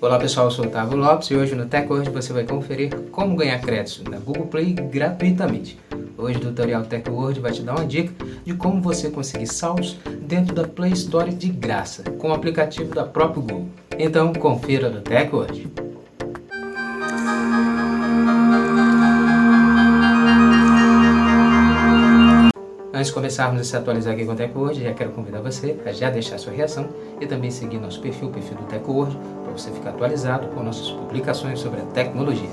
Olá pessoal, eu sou o Otávio Lopes e hoje no TechWord você vai conferir como ganhar créditos na Google Play gratuitamente. Hoje o tutorial TechWord vai te dar uma dica de como você conseguir saldos dentro da Play Store de graça com o aplicativo da própria Google. Então confira no TechWord. Antes de começarmos a se atualizar aqui com o TechWord, já quero convidar você a já deixar sua reação e também seguir nosso perfil, o perfil do TechWord, para você ficar atualizado com nossas publicações sobre a tecnologia.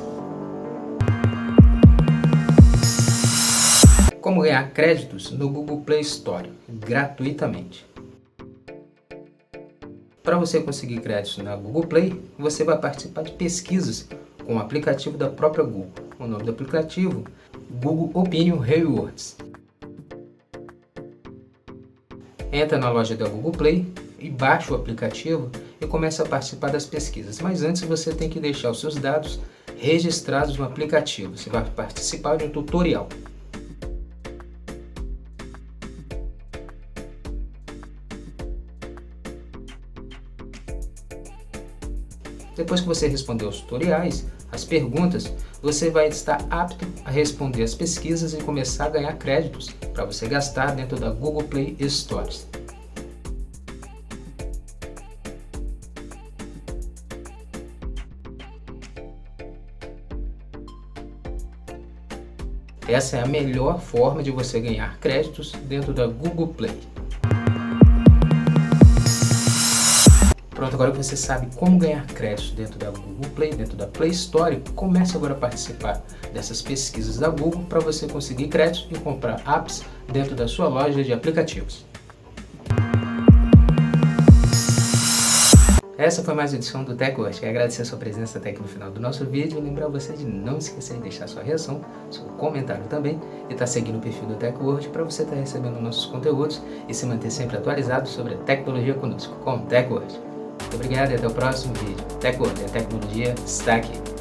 Como ganhar créditos no Google Play Store gratuitamente. Para você conseguir créditos na Google Play, você vai participar de pesquisas com o aplicativo da própria Google. O nome do aplicativo Google Opinion Rewards entra na loja da Google Play e baixa o aplicativo e começa a participar das pesquisas. Mas antes você tem que deixar os seus dados registrados no aplicativo. Você vai participar de um tutorial. Depois que você responder os tutoriais, as perguntas, você vai estar apto a responder as pesquisas e começar a ganhar créditos para você gastar dentro da Google Play Stores. Essa é a melhor forma de você ganhar créditos dentro da Google Play. Pronto, agora que você sabe como ganhar créditos dentro da Google Play, dentro da Play Store, comece agora a participar dessas pesquisas da Google para você conseguir créditos e comprar apps dentro da sua loja de aplicativos. Essa foi mais uma edição do TechWatch. Quero agradecer a sua presença até aqui no final do nosso vídeo e lembrar você de não esquecer de deixar sua reação, seu comentário também e estar tá seguindo o perfil do TechWord para você estar tá recebendo nossos conteúdos e se manter sempre atualizado sobre a tecnologia conosco com o TechWord. Muito obrigado e até o próximo vídeo. TechWord, a tecnologia está aqui.